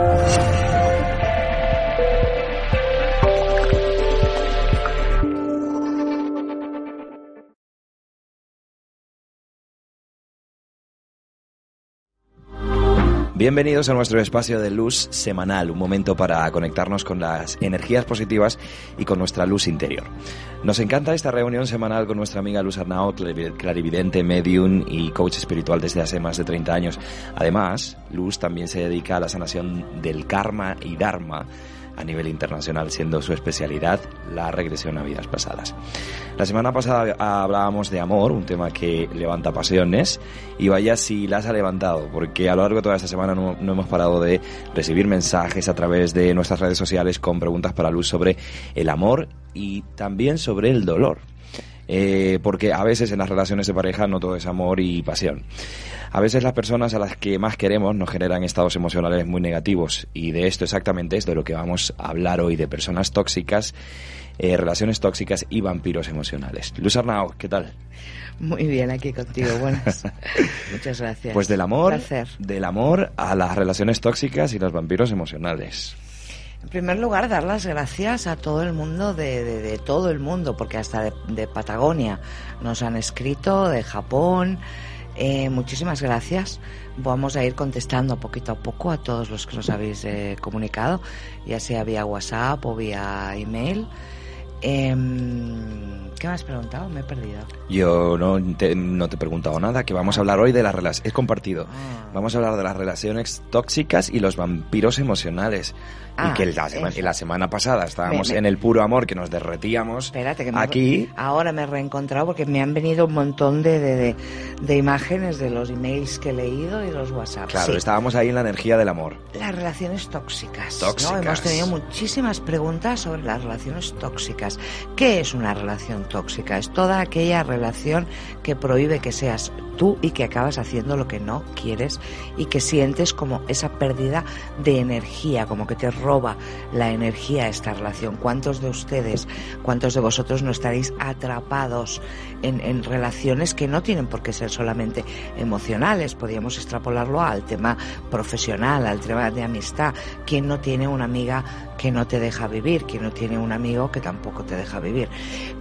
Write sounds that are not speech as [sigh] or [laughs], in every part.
了。Bienvenidos a nuestro espacio de luz semanal, un momento para conectarnos con las energías positivas y con nuestra luz interior. Nos encanta esta reunión semanal con nuestra amiga Luz Arnao, clarividente, medium y coach espiritual desde hace más de 30 años. Además, Luz también se dedica a la sanación del karma y dharma a nivel internacional, siendo su especialidad la regresión a vidas pasadas. La semana pasada hablábamos de amor, un tema que levanta pasiones, y vaya si las ha levantado, porque a lo largo de toda esta semana no, hemos parado de recibir mensajes a través de nuestras redes sociales con preguntas para Luz sobre el amor y también sobre el dolor. Eh, porque a veces en las relaciones de pareja no todo es amor y pasión. A veces las personas a las que más queremos nos generan estados emocionales muy negativos y de esto exactamente es de lo que vamos a hablar hoy, de personas tóxicas, eh, relaciones tóxicas y vampiros emocionales. Luz Arnau, ¿qué tal? Muy bien, aquí contigo. Buenas. [laughs] Muchas gracias. Pues del amor, del amor a las relaciones tóxicas y los vampiros emocionales. En primer lugar, dar las gracias a todo el mundo, de, todo el mundo, porque hasta de, Patagonia nos han escrito, de Japón, eh, muchísimas gracias. Vamos a ir contestando poquito a poco a todos los que nos habéis eh, comunicado, ya sea vía WhatsApp o vía email. Em, ¿Qué me has preguntado? Me he perdido. Yo no te, no te he preguntado nada, que vamos a hablar hoy de las relaciones. Es compartido. Ah. Vamos a hablar de las relaciones tóxicas y los vampiros emocionales. y ah, que la, la, semana pasada estábamos en el puro amor, que nos derretíamos. Espérate, que aquí. ahora me he reencontrado porque me han venido un montón de, de, de, imágenes de los emails que he leído y los WhatsApp. Claro, estábamos ahí en la energía del amor. Las relaciones tóxicas. Tóxicas. Hemos tenido muchísimas preguntas sobre las relaciones tóxicas. ¿Qué es una relación tóxica? Es toda aquella relación que prohíbe que seas tú y que acabas haciendo lo que no quieres y que sientes como esa pérdida de energía, como que te roba la energía esta relación. ¿Cuántos de ustedes, cuántos de vosotros no estaréis atrapados en, relaciones que no tienen por qué ser solamente emocionales? Podríamos extrapolarlo al tema profesional, al tema de amistad. ¿Quién no tiene una amiga que no te deja vivir? ¿Quién no tiene un amigo que tampoco te deja vivir?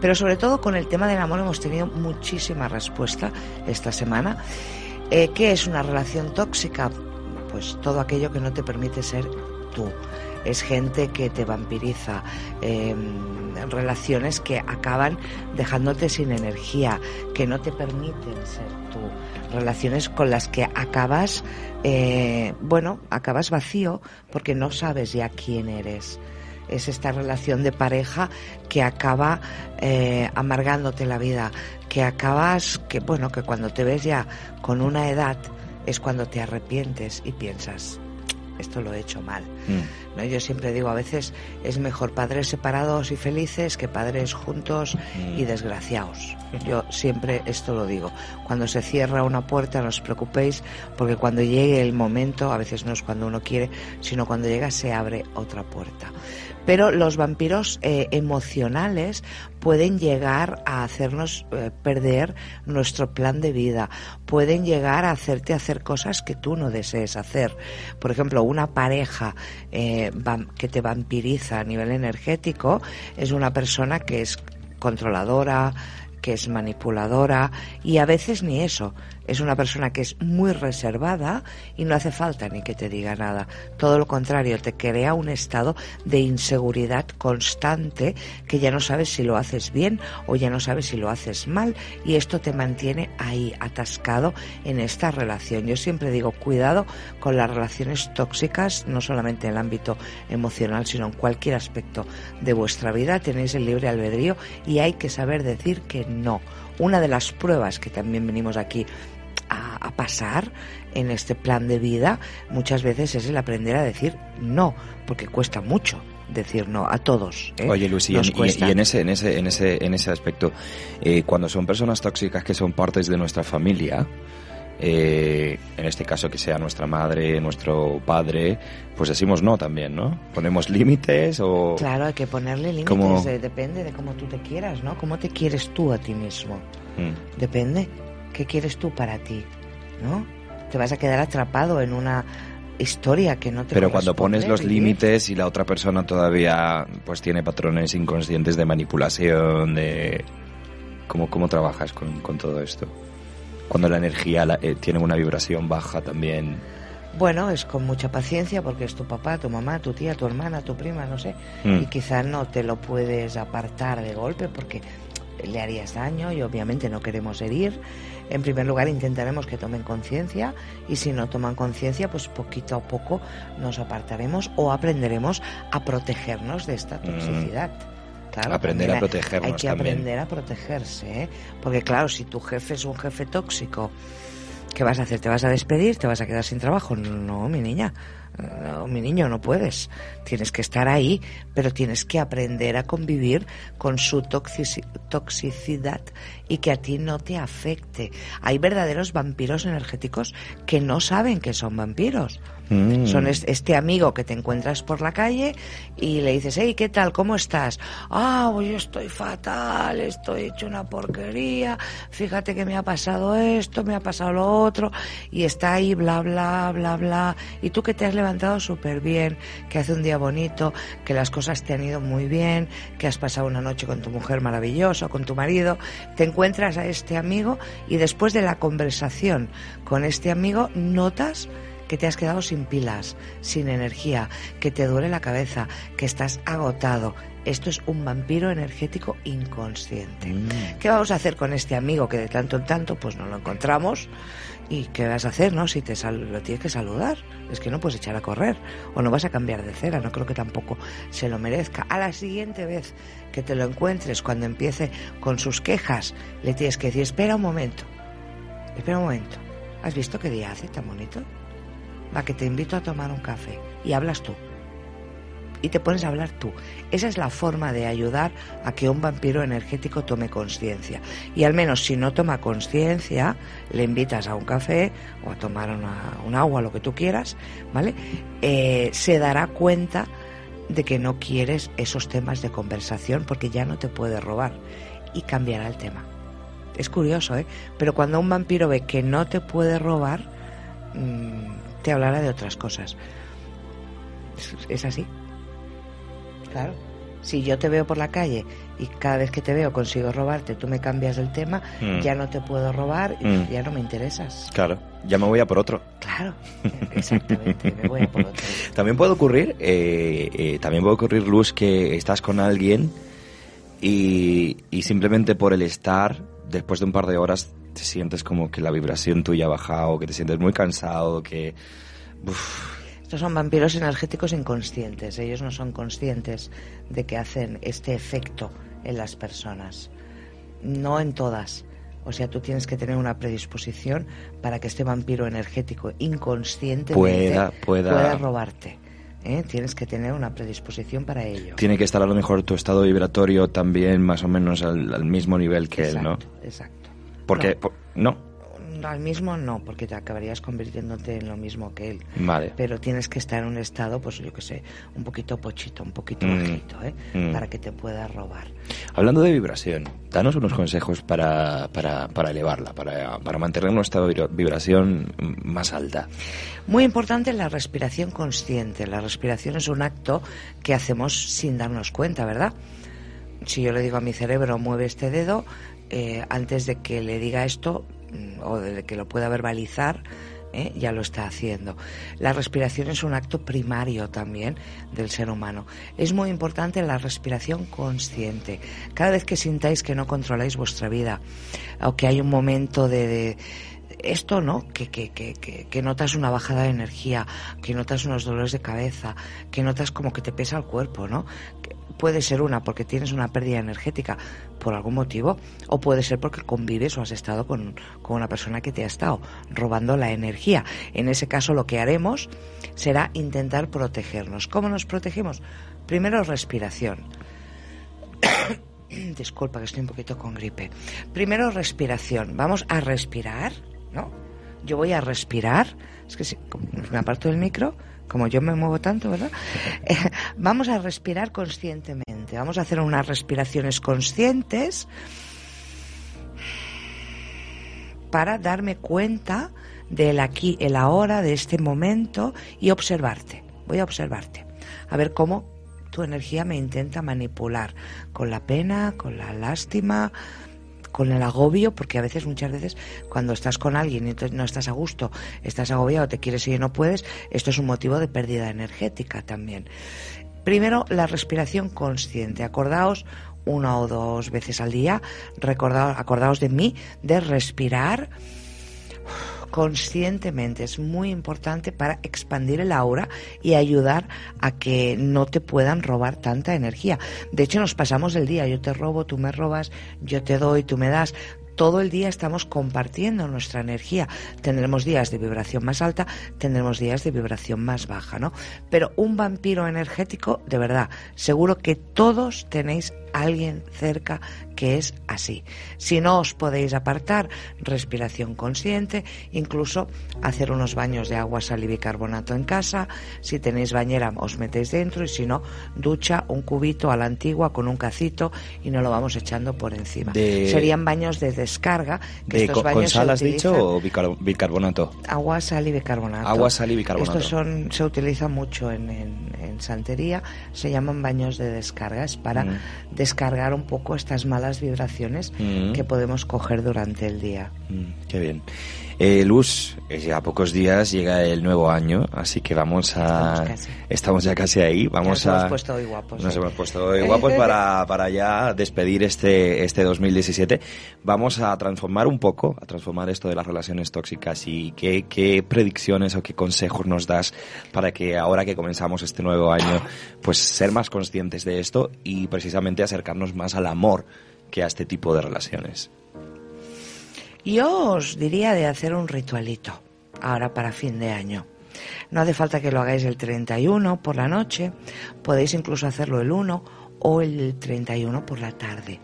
Pero sobre todo con el tema del amor hemos tenido muchísima respuesta esta semana. Eh, ¿Qué es una relación tóxica? Pues todo aquello que no te permite ser tú. Es gente que te vampiriza, em, relaciones que acaban dejándote sin energía, que no te permiten ser tú, relaciones con las que acabas, eh, bueno, acabas vacío porque no sabes ya quién eres. Es esta relación de pareja que acaba eh, amargándote la vida, que acabas, que bueno, que cuando te ves ya con una edad es cuando te arrepientes y piensas, esto lo he hecho mal. Mm. ¿No? Yo siempre digo, a veces es mejor padres separados y felices que padres juntos y mm. desgraciados. Yo siempre esto lo digo. Cuando se cierra una puerta no os preocupéis porque cuando llegue el momento, a veces no es cuando uno quiere, sino cuando llega se abre otra puerta. Pero los vampiros eh, emocionales pueden llegar a hacernos eh, perder nuestro plan de vida, pueden llegar a hacerte hacer cosas que tú no desees hacer. Por ejemplo, una pareja eh, que te vampiriza a nivel energético es una persona que es controladora, que es manipuladora y a veces ni eso. Es una persona que es muy reservada y no hace falta ni que te diga nada. Todo lo contrario, te crea un estado de inseguridad constante que ya no sabes si lo haces bien o ya no sabes si lo haces mal y esto te mantiene ahí atascado en esta relación. Yo siempre digo, cuidado con las relaciones tóxicas, no solamente en el ámbito emocional, sino en cualquier aspecto de vuestra vida. Tenéis el libre albedrío y hay que saber decir que no. Una de las pruebas que también venimos aquí a, pasar en este plan de vida muchas veces es el aprender a decir no, porque cuesta mucho decir no a todos. ¿eh? Oye, Luis, y, en, ese, en, ese, en, ese, en ese aspecto, eh, cuando son personas tóxicas que son partes de nuestra familia, eh, en este caso que sea nuestra madre, nuestro padre, pues decimos no también, ¿no? Ponemos límites o... Claro, hay que ponerle límites, depende de cómo tú te quieras, ¿no? ¿Cómo te quieres tú a ti mismo? Mm. Depende, ¿qué quieres tú para ti? ¿No? Te vas a quedar atrapado en una historia que no te Pero cuando pones los límites y la otra persona todavía pues tiene patrones inconscientes de manipulación, de... ¿Cómo, cómo trabajas con, con todo esto? cuando la energía eh, tiene una vibración baja también. Bueno, es con mucha paciencia porque es tu papá, tu mamá, tu tía, tu hermana, tu prima, no sé. Mm. Y quizás no te lo puedes apartar de golpe porque le harías daño y obviamente no queremos herir. En primer lugar, intentaremos que tomen conciencia y si no toman conciencia, pues poquito a poco nos apartaremos o aprenderemos a protegernos de esta mm. toxicidad aprender a protegernos Hay que aprender a protegerse, ¿eh? Porque claro, si tu jefe es un jefe tóxico, ¿qué vas a hacer? ¿Te vas a despedir? ¿Te vas a quedar sin trabajo? No, mi niña. No, mi niño, no puedes. Tienes que estar ahí, pero tienes que aprender a convivir con su toxicidad y que a ti no te afecte. Hay verdaderos vampiros energéticos que no saben que son vampiros. Mm. Son este amigo que te encuentras por la calle y le dices, hey, ¿qué tal? ¿Cómo estás? Ah, pues yo estoy fatal, estoy hecho una porquería, fíjate que me ha pasado esto, me ha pasado lo otro, y está ahí, bla, bla, bla, bla. Y tú que te has levantado súper bien, que hace un día bonito, que las cosas te han ido muy bien, que has pasado una noche con tu mujer maravillosa, con tu marido, te encuentras a este amigo y después de la conversación con este amigo notas que te has quedado sin pilas, sin energía, que te duele la cabeza, que estás agotado. Esto es un vampiro energético inconsciente. Mm. ¿Qué vamos a hacer con este amigo que de tanto en tanto pues no lo encontramos? ¿Y qué vas a hacer, no? Si te lo tienes que saludar, es que no puedes echar a correr o no vas a cambiar de cera, no creo que tampoco se lo merezca. A la siguiente vez que te lo encuentres, cuando empiece con sus quejas, le tienes que decir, espera un momento, espera un momento, ¿has visto qué día hace tan bonito? Va, que te invito a tomar un café y hablas tú. Y te pones a hablar tú. Esa es la forma de ayudar a que un vampiro energético tome conciencia. Y al menos si no toma conciencia, le invitas a un café o a tomar un agua, lo que tú quieras, ¿vale? Eh, se dará cuenta de que no quieres esos temas de conversación porque ya no te puede robar y cambiará el tema. Es curioso, ¿eh? Pero cuando un vampiro ve que no te puede robar, mmm, te hablará de otras cosas. Es, así. Claro. Si yo te veo por la calle y cada vez que te veo consigo robarte, tú me cambias el tema, mm. ya no te puedo robar y mm. ya no me interesas. Claro, ya me voy a por otro. Claro, exactamente, me voy a por otro. [laughs] También puede ocurrir, eh, eh, también puede ocurrir, Luz, que estás con alguien y, y simplemente por el estar, después de un par de horas, te sientes como que la vibración tuya ha bajado, que te sientes muy cansado, que... Estos son vampiros energéticos inconscientes. Ellos no son conscientes de que hacen este efecto en las personas. No en todas. O sea, tú tienes que tener una predisposición para que este vampiro energético inconsciente pueda, pueda... robarte. ¿Eh? Tienes que tener una predisposición para ello. Tiene que estar a lo mejor tu estado vibratorio también más o menos al, mismo nivel que él, ¿no? Exacto. Porque, no. Al mismo no, porque te acabarías convirtiéndote en lo mismo que él. Vale. Pero tienes que estar en un estado, pues yo que sé, un poquito pochito, un poquito mm. bajito, ¿eh? Mm. Para que te pueda robar. Hablando de vibración, danos unos consejos para, para, para elevarla, para, para mantener nuestra vibración más alta. Muy importante la respiración consciente. La respiración es un acto que hacemos sin darnos cuenta, ¿verdad? Si yo le digo a mi cerebro, mueve este dedo, eh, antes de que le diga esto o de que lo pueda verbalizar, ¿eh? ya lo está haciendo. La respiración es un acto primario también del ser humano. Es muy importante la respiración consciente. Cada vez que sintáis que no controláis vuestra vida o que hay un momento de, esto, ¿no? Que, que, que, que, notas una bajada de energía, que notas unos dolores de cabeza, que notas como que te pesa el cuerpo, ¿no? Puede ser una porque tienes una pérdida energética por algún motivo, o puede ser porque convives o has estado con, con una persona que te ha estado robando la energía. En ese caso lo que haremos será intentar protegernos. ¿Cómo nos protegemos? Primero respiración. [coughs] Disculpa que estoy un poquito con gripe. Primero respiración. Vamos a respirar, ¿no? Yo voy a respirar. Es que si me aparto del micro, como yo me muevo tanto, ¿verdad? [laughs] Eh, vamos a respirar conscientemente. Vamos a hacer unas respiraciones conscientes para darme cuenta del aquí, el ahora, de este momento y observarte. Voy a observarte. A ver cómo tu energía me intenta manipular con la pena, con la lástima, con el agobio, porque a veces, muchas veces, cuando estás con alguien y no estás a gusto, estás agobiado, te quieres ir y no puedes, esto es un motivo de pérdida energética también. Primero, la respiración consciente. Acordaos una o dos veces al día, recordaos, acordaos de mí, de respirar conscientemente. Es muy importante para expandir el aura y ayudar a que no te puedan robar tanta energía. De hecho, nos pasamos el día, yo te robo, tú me robas, yo te doy, tú me das todo el día estamos compartiendo nuestra energía. Tendremos días de vibración más alta, tendremos días de vibración más baja, ¿no? Pero un vampiro energético, de verdad, seguro que todos tenéis alguien cerca que es así. Si no os podéis apartar, respiración consciente, incluso hacer unos baños de agua, sal y bicarbonato en casa. Si tenéis bañera, os metéis dentro y si no, ducha, un cubito a la antigua con un cacito y no lo vamos echando por encima. Serían baños de descarga. Que estos baños ¿Con sal has dicho o bicarbonato? Agua, sal y bicarbonato. Agua, sal y bicarbonato. Estos son, se utiliza mucho en, en, santería, se llaman baños de descarga, es para mm descargar un poco estas malas vibraciones mm. que podemos coger durante el día. Mm, qué bien. Eh, Luz, ya a pocos días llega el nuevo año, así que vamos a... Estamos, ya casi ahí. Vamos nos a... hemos puesto hoy guapos. Nos hemos puesto hoy guapos para, para ya despedir este, este 2017. Vamos a transformar un poco, a transformar esto de las relaciones tóxicas y qué, qué predicciones o qué consejos nos das para que ahora que comenzamos este nuevo año, pues ser más conscientes de esto y precisamente acercarnos más al amor que a este tipo de relaciones. Yo os diría de hacer un ritualito ahora para fin de año. No hace falta que lo hagáis el 31 por la noche, podéis incluso hacerlo el 1 o el 31 por la tarde.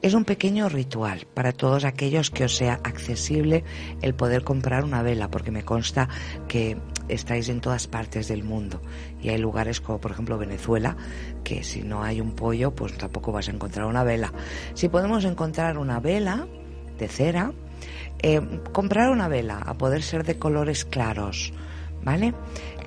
Es un pequeño ritual para todos aquellos que os sea accesible el poder comprar una vela, porque me consta que estáis en todas partes del mundo y hay lugares como por ejemplo Venezuela que si no hay un pollo pues tampoco vas a encontrar una vela. Si podemos encontrar una vela, de cera, eh, comprar una vela, a poder ser de colores claros, ¿vale?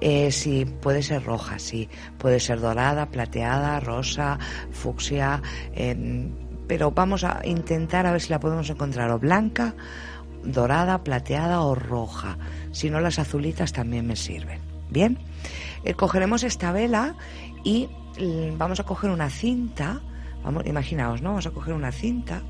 Eh, si puede ser roja, si puede ser dorada, plateada, rosa, fucsia, em, pero vamos a intentar a ver si la podemos encontrar o blanca, dorada, plateada o roja. Si no, las azulitas también me sirven. Bien, eh, cogeremos esta vela y mm, vamos a coger una cinta. Vamos, imaginaos, ¿no? Vamos a coger una cinta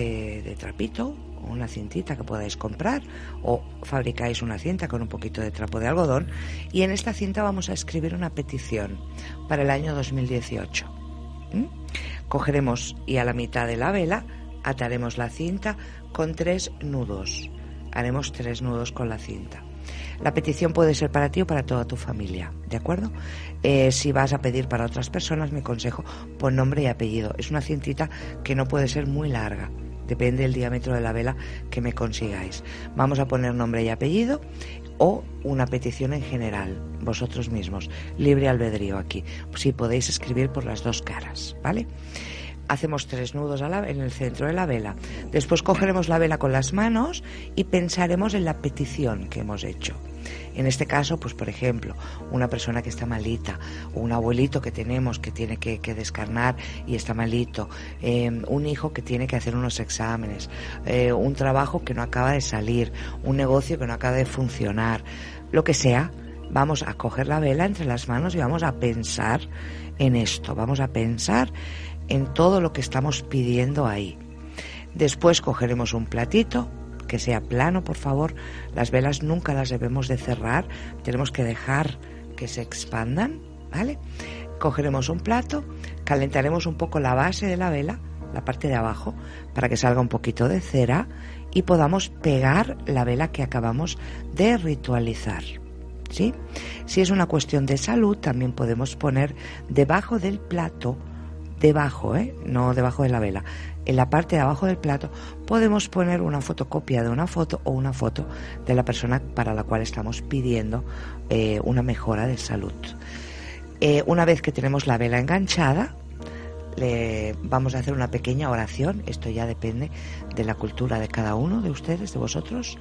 de, trapito o una cintita que podáis comprar o fabricáis una cinta con un poquito de trapo de algodón y en esta cinta vamos a escribir una petición para el año 2018. Cogeremos y a la mitad de la vela ataremos la cinta con tres nudos. Haremos tres nudos con la cinta. La petición puede ser para ti o para toda tu familia, ¿de acuerdo? Eh, si vas a pedir para otras personas, mi consejo, pon nombre y apellido. Es una cintita que no puede ser muy larga. Depende del diámetro de la vela que me consigáis. Vamos a poner nombre y apellido o una petición en general, vosotros mismos. Libre albedrío aquí. Si podéis escribir por las dos caras, ¿vale? Hacemos tres nudos en el centro de la vela. Después cogeremos la vela con las manos y pensaremos en la petición que hemos hecho. En este caso, pues por ejemplo, una persona que está malita, un abuelito que tenemos que tiene que, descarnar y está malito, em, un hijo que tiene que hacer unos exámenes, eh, un trabajo que no acaba de salir, un negocio que no acaba de funcionar, lo que sea, vamos a coger la vela entre las manos y vamos a pensar en esto, vamos a pensar en todo lo que estamos pidiendo ahí. Después cogeremos un platito que sea plano, por favor. Las velas nunca las debemos de cerrar, tenemos que dejar que se expandan, ¿vale? Cogeremos un plato, calentaremos un poco la base de la vela, la parte de abajo, para que salga un poquito de cera y podamos pegar la vela que acabamos de ritualizar. ¿Sí? Si es una cuestión de salud, también podemos poner debajo del plato, debajo, ¿eh? no debajo de la vela, en la parte de abajo del plato podemos poner una fotocopia de una foto o una foto de la persona para la cual estamos pidiendo eh, una mejora de salud. Eh, una vez que tenemos la vela enganchada, le vamos a hacer una pequeña oración. Esto ya depende de la cultura de cada uno de ustedes, de vosotros.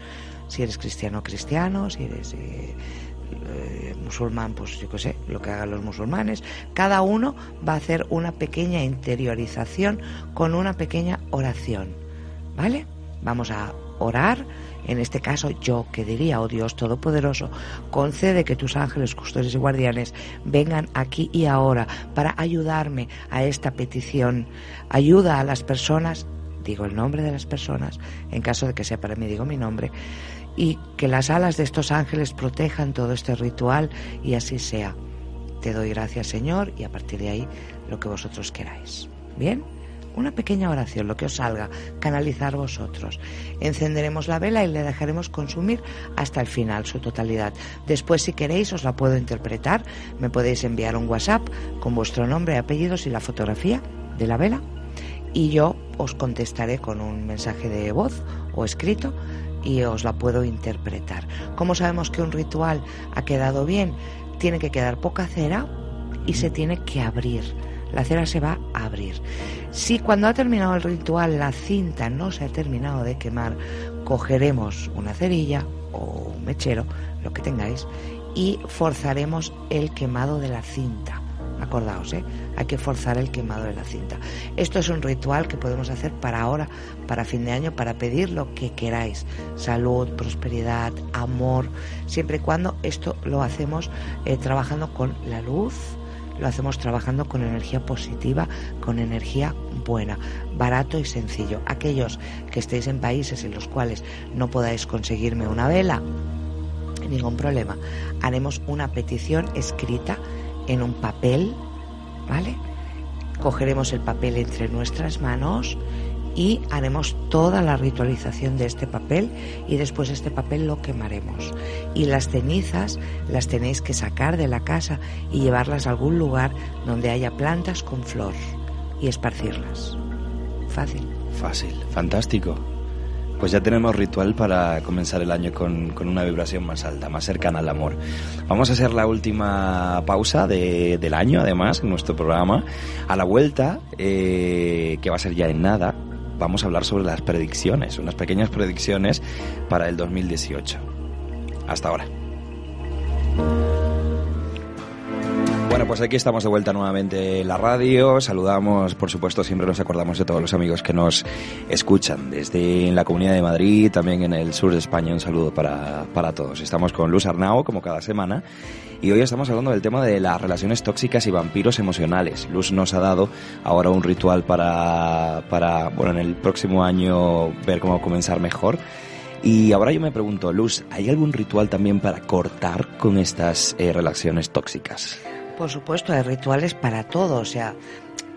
Si eres cristiano cristiano, si eres eh, musulmán, pues yo qué sé, lo que hagan los musulmanes. Cada uno va a hacer una pequeña interiorización con una pequeña oración. ¿Vale? Vamos a orar. En este caso, yo que diría, oh Dios Todopoderoso, concede que tus ángeles, custodios y guardianes vengan aquí y ahora para ayudarme a esta petición. Ayuda a las personas, digo el nombre de las personas, en caso de que sea para mí, digo mi nombre, y que las alas de estos ángeles protejan todo este ritual y así sea. Te doy gracias Señor y a partir de ahí lo que vosotros queráis. ¿Bien? Una pequeña oración, lo que os salga, canalizar vosotros. Encenderemos la vela y le dejaremos consumir hasta el final, su totalidad. Después, si queréis, os la puedo interpretar. Me podéis enviar un WhatsApp con vuestro nombre, apellidos y la fotografía de la vela. Y yo os contestaré con un mensaje de voz o escrito y os la puedo interpretar. ¿Cómo sabemos que un ritual ha quedado bien? Tiene que quedar poca cera y se tiene que abrir. La cera se va a abrir. Si cuando ha terminado el ritual la cinta no se ha terminado de quemar, cogeremos una cerilla o un mechero, lo que tengáis, y forzaremos el quemado de la cinta. Acordaos, ¿eh? hay que forzar el quemado de la cinta. Esto es un ritual que podemos hacer para ahora, para fin de año, para pedir lo que queráis. Salud, prosperidad, amor, siempre y cuando esto lo hacemos eh, trabajando con la luz, lo hacemos trabajando con energía positiva, con energía buena, barato y sencillo. Aquellos que estéis en países en los cuales no podáis conseguirme una vela, ningún problema. Haremos una petición escrita en un papel, ¿vale? Cogeremos el papel entre nuestras manos y haremos toda la ritualización de este papel y después este papel lo quemaremos. Y las cenizas las tenéis que sacar de la casa y llevarlas a algún lugar donde haya plantas con flor y esparcirlas. Fácil. Fácil, fantástico. Pues ya tenemos ritual para comenzar el año con, una vibración más alta, más cercana al amor. Vamos a hacer la última pausa del año, además, en nuestro programa. A la vuelta, eh, que va a ser ya en nada, vamos a hablar sobre las predicciones, unas pequeñas predicciones para el 2018. Hasta ahora. Bueno, pues aquí estamos de vuelta nuevamente en la radio. Saludamos, por supuesto, siempre nos acordamos de todos los amigos que nos escuchan desde la Comunidad de Madrid, también en el sur de España. Un saludo para, para todos. Estamos con Luz Arnao, como cada semana, y hoy estamos hablando del tema de las relaciones tóxicas y vampiros emocionales. Luz nos ha dado ahora un ritual para, para bueno, en el próximo año ver cómo comenzar mejor. Y ahora yo me pregunto, Luz, ¿hay algún ritual también para cortar con estas eh, relaciones tóxicas? Por supuesto, hay rituales para todo, o sea,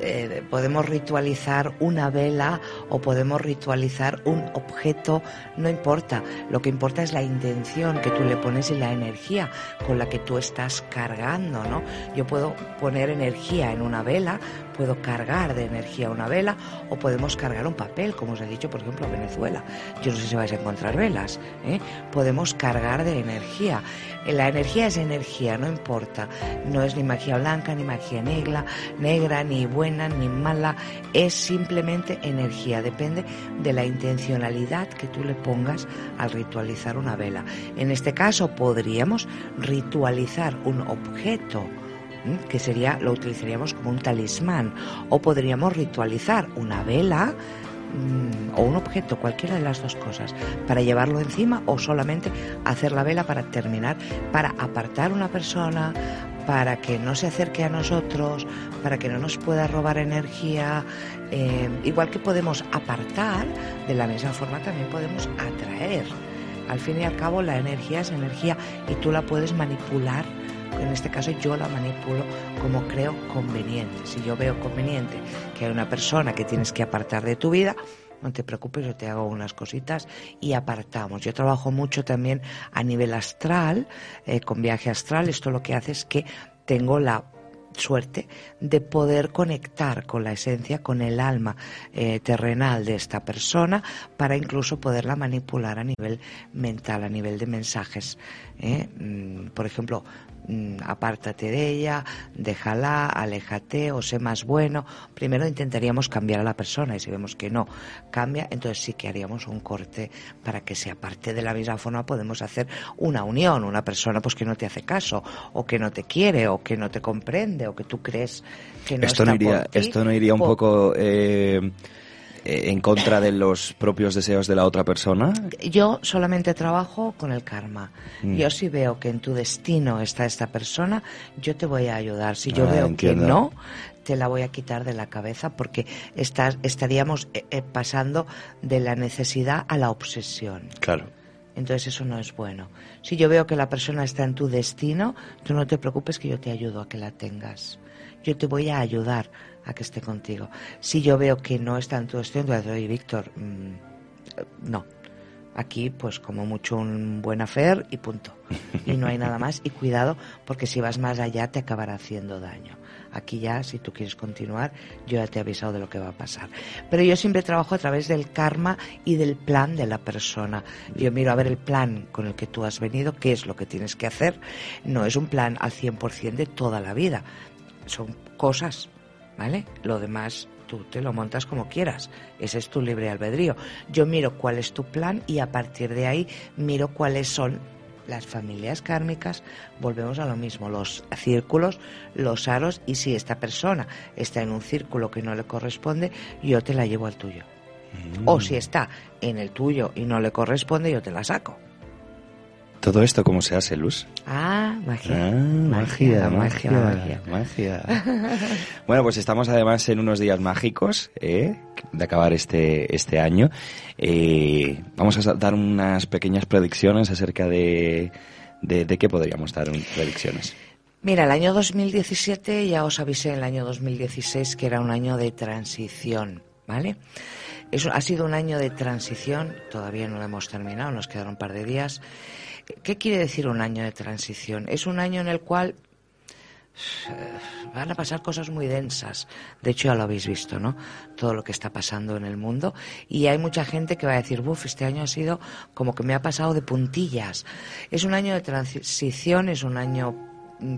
eh, podemos ritualizar una vela o podemos ritualizar un objeto, no importa. Lo que importa es la intención que tú le pones y la energía con la que tú estás cargando, ¿no? Yo puedo poner energía en una vela, puedo cargar de energía una vela o podemos cargar un papel, como os he dicho, por ejemplo, Venezuela. Yo no sé si vais a encontrar velas. ¿eh? Podemos cargar de energía. La energía es energía, no importa. No es ni magia blanca, ni magia negra, negra, ni buena, ni mala. Es simplemente energía. Depende de la intencionalidad que tú le pongas al ritualizar una vela. En este caso podríamos ritualizar un objeto que sería, lo utilizaríamos como un talismán, o podríamos ritualizar una vela mm, o un objeto, cualquiera de las dos cosas, para llevarlo encima o solamente hacer la vela para terminar, para apartar una persona, para que no se acerque a nosotros, para que no nos pueda robar energía. Eh, igual que podemos apartar, de la misma forma también podemos atraer. Al fin y al cabo la energía es energía y tú la puedes manipular. En este caso yo la manipulo como creo conveniente. Si yo veo conveniente que hay una persona que tienes que apartar de tu vida, no te preocupes, yo te hago unas cositas y apartamos. Yo trabajo mucho también a nivel astral, eh, con viaje astral. Esto lo que hace es que tengo la suerte de poder conectar con la esencia, con el alma eh, terrenal de esta persona, para incluso poderla manipular a nivel mental, a nivel de mensajes. ¿eh? Mm, por ejemplo, apártate de ella, déjala, aléjate o sé más bueno. Primero intentaríamos cambiar a la persona y si vemos que no cambia, entonces sí que haríamos un corte para que se aparte de la misma forma podemos hacer una unión, una persona pues que no te hace caso o que no te quiere o que no te comprende o que tú crees que no esto está no iría, por ti, Esto no iría un poco... Eh eh, en contra de los propios deseos de la otra persona? Yo solamente trabajo con el karma. Mm. Yo si veo que en tu destino está esta persona, yo te voy a ayudar. Si yo Ah, veo entiendo. que no, te la voy a quitar de la cabeza porque estaríamos eh, eh, pasando de la necesidad a la obsesión. Claro. Entonces eso no es bueno. Si yo veo que la persona está en tu destino, tú no te preocupes que yo te ayudo a que la tengas. Yo te voy a ayudar a que esté contigo. Si yo veo que no está en tu decir, oye, Víctor, mm, eh, no. Aquí, pues como mucho un buen afer y punto. Y no hay nada más. Y cuidado, porque si vas más allá te acabará haciendo daño. Aquí ya, si tú quieres continuar, yo ya te he avisado de lo que va a pasar. Pero yo siempre trabajo a través del karma y del plan de la persona. Yo miro a ver el plan con el que tú has venido, qué es lo que tienes que hacer. No es un plan al 100% de toda la vida. Son cosas, ¿vale? Lo demás tú te lo montas como quieras. Ese es tu libre albedrío. Yo miro cuál es tu plan y a partir de ahí miro cuáles son las familias kármicas. Volvemos a lo mismo, los círculos, los aros y si esta persona está en un círculo que no le corresponde, yo te la llevo al tuyo. O si está en el tuyo y no le corresponde, yo te la saco. ¿Todo esto cómo se hace, Luz? Ah, magia. Ah, magia, magia, la magia. [laughs] bueno, pues estamos además en unos días mágicos ¿eh? de acabar este, este año. Eh, vamos a dar unas pequeñas predicciones acerca de, de, de qué podríamos dar en predicciones. Mira, el año 2017 ya os avisé el año 2016 que era un año de transición, ¿vale? Eso ha sido un año de transición, todavía no lo hemos terminado, nos quedaron un par de días. ¿Qué quiere decir un año de transición? Es un año en el cual eh, van a pasar cosas muy densas. De hecho, ya lo habéis visto, ¿no? Todo lo que está pasando en el mundo. Y hay mucha gente que va a decir, buf, este año ha sido como que me ha pasado de puntillas. Es un año de transición, es un año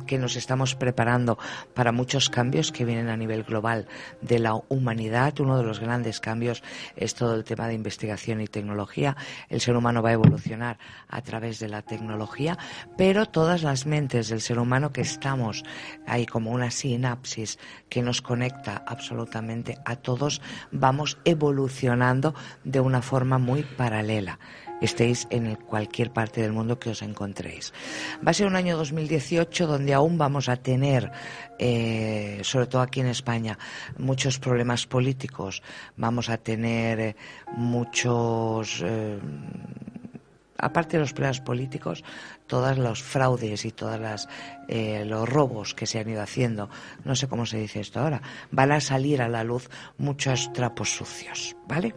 que nos estamos preparando para muchos cambios que vienen a nivel global de la humanidad. Uno de los grandes cambios es todo el tema de investigación y tecnología. El ser humano va a evolucionar a través de la tecnología, pero todas las mentes del ser humano que estamos ahí como una sinapsis que nos conecta absolutamente a todos, vamos evolucionando de una forma muy paralela estéis en cualquier parte del mundo que os encontréis. Va a ser un año 2018 donde aún vamos a tener, eh, sobre todo aquí en España, muchos problemas políticos, vamos a tener eh, muchos... eh, aparte de los problemas políticos, todos los fraudes y todos eh, los robos que se han ido haciendo, no sé cómo se dice esto ahora, van a salir a la luz muchos trapos sucios, ¿vale?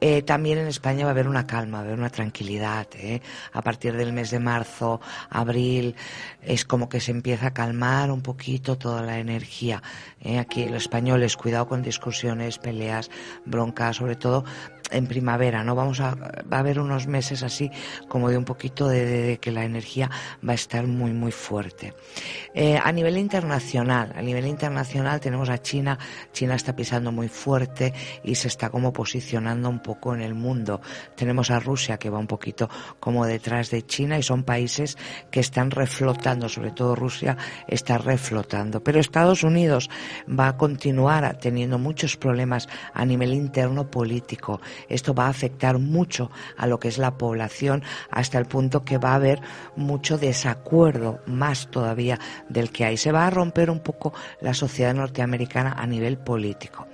Eh, también en España va a haber una calma, va a haber una tranquilidad. ¿eh? A partir del mes de marzo, abril, es como que se empieza a calmar un poquito toda la energía. Aquí los españoles, cuidado con discusiones, peleas, broncas, sobre todo en primavera, ¿no? Vamos a, va a haber unos meses así como de un poquito de, que la energía va a estar muy, muy fuerte. Eh, a nivel internacional, a nivel internacional tenemos a China, China está pisando muy fuerte y se está como posicionando un poco en el mundo. Tenemos a Rusia que va un poquito como detrás de China y son países que están reflotando, sobre todo Rusia está reflotando. Pero Estados Unidos va a continuar teniendo muchos problemas a nivel interno político esto va a afectar mucho a lo que es la población hasta el punto que va a haber mucho desacuerdo, más todavía del que hay. Se va a romper un poco la sociedad norteamericana a nivel político.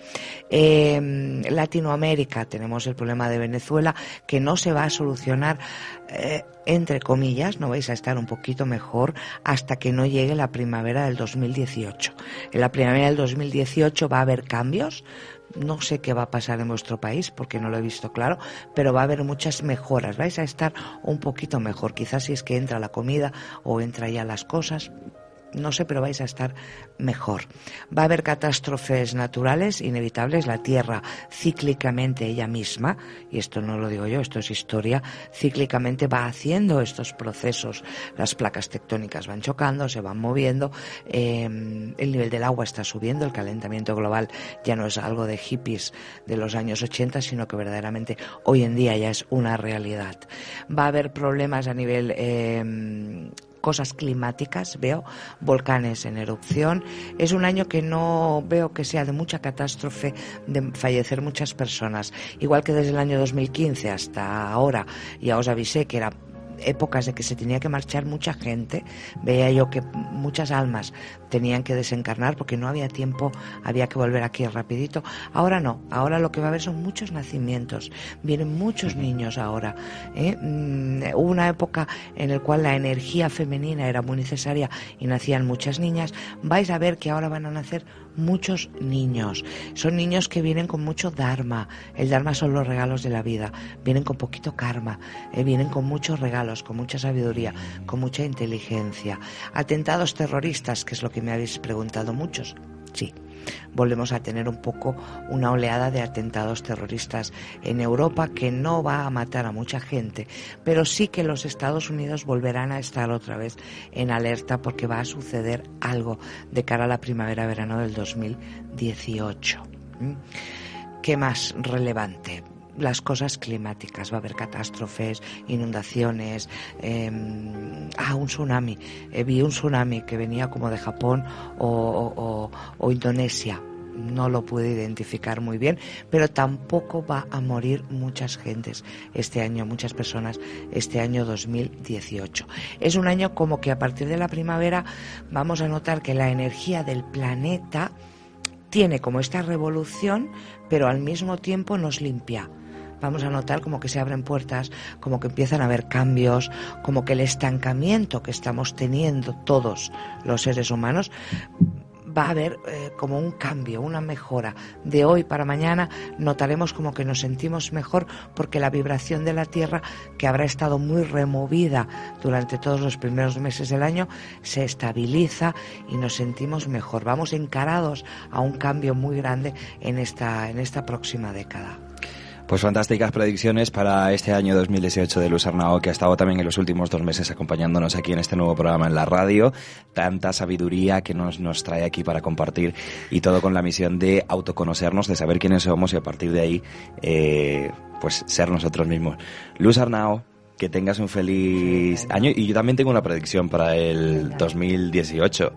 Latinoamérica, tenemos el problema de Venezuela, que no se va a solucionar. Eh, entre comillas, no vais a estar un poquito mejor hasta que no llegue la primavera del 2018. En la primavera del 2018 va a haber cambios, no sé qué va a pasar en vuestro país porque no lo he visto claro, pero va a haber muchas mejoras. Vais a estar un poquito mejor. Quizás si es que entra la comida o entra ya las cosas, no sé, pero vais a estar mejor. Va a haber catástrofes naturales inevitables. La Tierra cíclicamente ella misma, y esto no lo digo yo, esto es historia, cíclicamente va haciendo estos procesos. Las placas tectónicas van chocando, se van moviendo, eh, el nivel del agua está subiendo, el calentamiento global ya no es algo de hippies de los años 80, sino que verdaderamente hoy en día ya es una realidad. Va a haber problemas a nivel eh, cosas climáticas, veo volcanes en erupción. Es un año que no veo que sea de mucha catástrofe, de fallecer muchas personas. Igual que desde el año 2015 hasta ahora, ya os avisé que era épocas de que se tenía que marchar mucha gente, veía yo que muchas almas tenían que desencarnar porque no había tiempo, había que volver aquí rapidito. Ahora no, ahora lo que va a haber son muchos nacimientos, vienen muchos niños ahora. ¿eh? Mm, hubo una época en la cual la energía femenina era muy necesaria y nacían muchas niñas. Vais a ver que ahora van a nacer muchos niños. Son niños que vienen con mucho dharma. El dharma son los regalos de la vida. Vienen con poquito karma. Eh, vienen con muchos regalos, con mucha sabiduría, con mucha inteligencia. Atentados terroristas, que es lo que me habéis preguntado muchos. Sí, volvemos a tener un poco una oleada de atentados terroristas en Europa que no va a matar a mucha gente, pero sí que los Estados Unidos volverán a estar otra vez en alerta porque va a suceder algo de cara a la primavera-verano del 2018. ¿Mm? ¿Qué más relevante? Las cosas climáticas. Va a haber catástrofes, inundaciones, em, ah, un tsunami. Eh, vi un tsunami que venía como de Japón o Indonesia no lo pude identificar muy bien, pero tampoco va a morir muchas gentes este año, muchas personas este año 2018. Es un año como que a partir de la primavera vamos a notar que la energía del planeta tiene como esta revolución, pero al mismo tiempo nos limpia vamos a notar como que se abren puertas, como que empiezan a haber cambios, como que el estancamiento que estamos teniendo todos los seres humanos va a haber eh, como un cambio, una mejora. De hoy para mañana notaremos como que nos sentimos mejor porque la vibración de la Tierra, que habrá estado muy removida durante todos los primeros meses del año, se estabiliza y nos sentimos mejor. Vamos encarados a un cambio muy grande en esta, en esta próxima década. Pues fantásticas predicciones para este año 2018 de Luz Arnao, que ha estado también en los últimos dos meses acompañándonos aquí en este nuevo programa en la radio. Tanta sabiduría que nos, nos trae aquí para compartir y todo con la misión de autoconocernos, de saber quiénes somos y a partir de ahí, eh, pues ser nosotros mismos. Luz Arnao, que tengas un feliz año y yo también tengo una predicción para el 2018,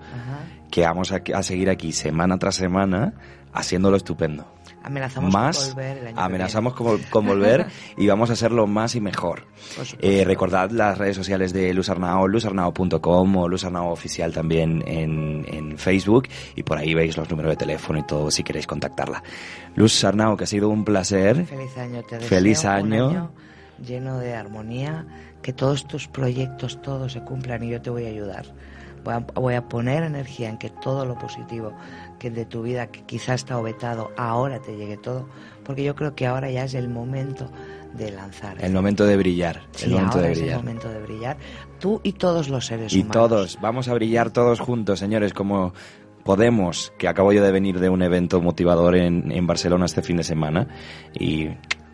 que vamos a, a seguir aquí semana tras semana haciéndolo estupendo. Amenazamos más, con volver el año amenazamos con, con, volver [laughs] y vamos a hacerlo más y mejor. Eh, recordad las redes sociales de Luz Arnao, luzarnao.com o Luz Arnao Oficial también en, en, Facebook y por ahí veis los números de teléfono y todo si queréis contactarla. Luz Arnao, que ha sido un placer. Feliz año, te deseo Feliz año. Un año lleno de armonía, que todos tus proyectos, todos se cumplan y yo te voy a ayudar. Voy a, voy a, poner energía en que todo lo positivo que de tu vida que quizá está vetado, ahora te llegue todo, porque yo creo que ahora ya es el momento de lanzar. El momento de brillar. Sí, el momento ahora de es brillar. el momento de brillar. Tú y todos los seres Y humanos. todos, vamos a brillar todos juntos, señores, como Podemos, que acabo yo de venir de un evento motivador en, en Barcelona este fin de semana y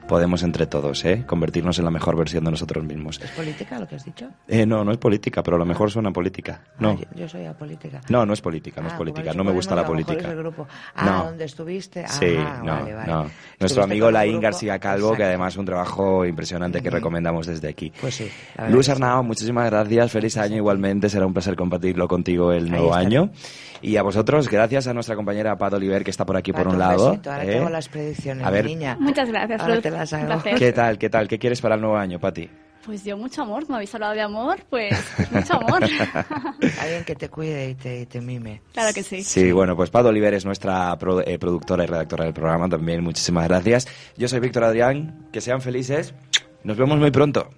podemos entre todos, ¿eh? Convertirnos en la mejor versión de nosotros mismos. ¿Es política lo que has dicho? Eh, no, no es política, pero a lo mejor suena política. No. Ah, yo, yo, soy apolítica. No, no es política, no ah, es política. Pues No me gusta la política. Es el grupo. Ah, No. ¿dónde estuviste? Ah, Sí, no, vale, vale. no. Nuestro amigo Laín García Calvo, que además un trabajo impresionante que recomendamos desde aquí. Pues sí. sí. Arnao, muchísimas gracias. Feliz año igualmente. Será un placer compartirlo contigo el nuevo año. Y a vosotros, gracias a nuestra compañera Pat Oliver, que está por aquí por Pato, un un lado. besito. Ahora ¿eh? tengo las predicciones, A ver. niña. Muchas gracias, Hola, Sago. ¿Qué tal? ¿Qué tal? ¿Qué quieres para el nuevo año, Pati? Pues yo mucho amor, me habéis hablado de amor, pues mucho amor. [laughs] Alguien que te cuide y te, y te mime. Claro que sí. Sí, bueno, pues Pado Oliver es nuestra pro- eh, productora y redactora del programa también. Muchísimas gracias. Yo soy Víctor Adrián. Que sean felices. Nos vemos muy pronto.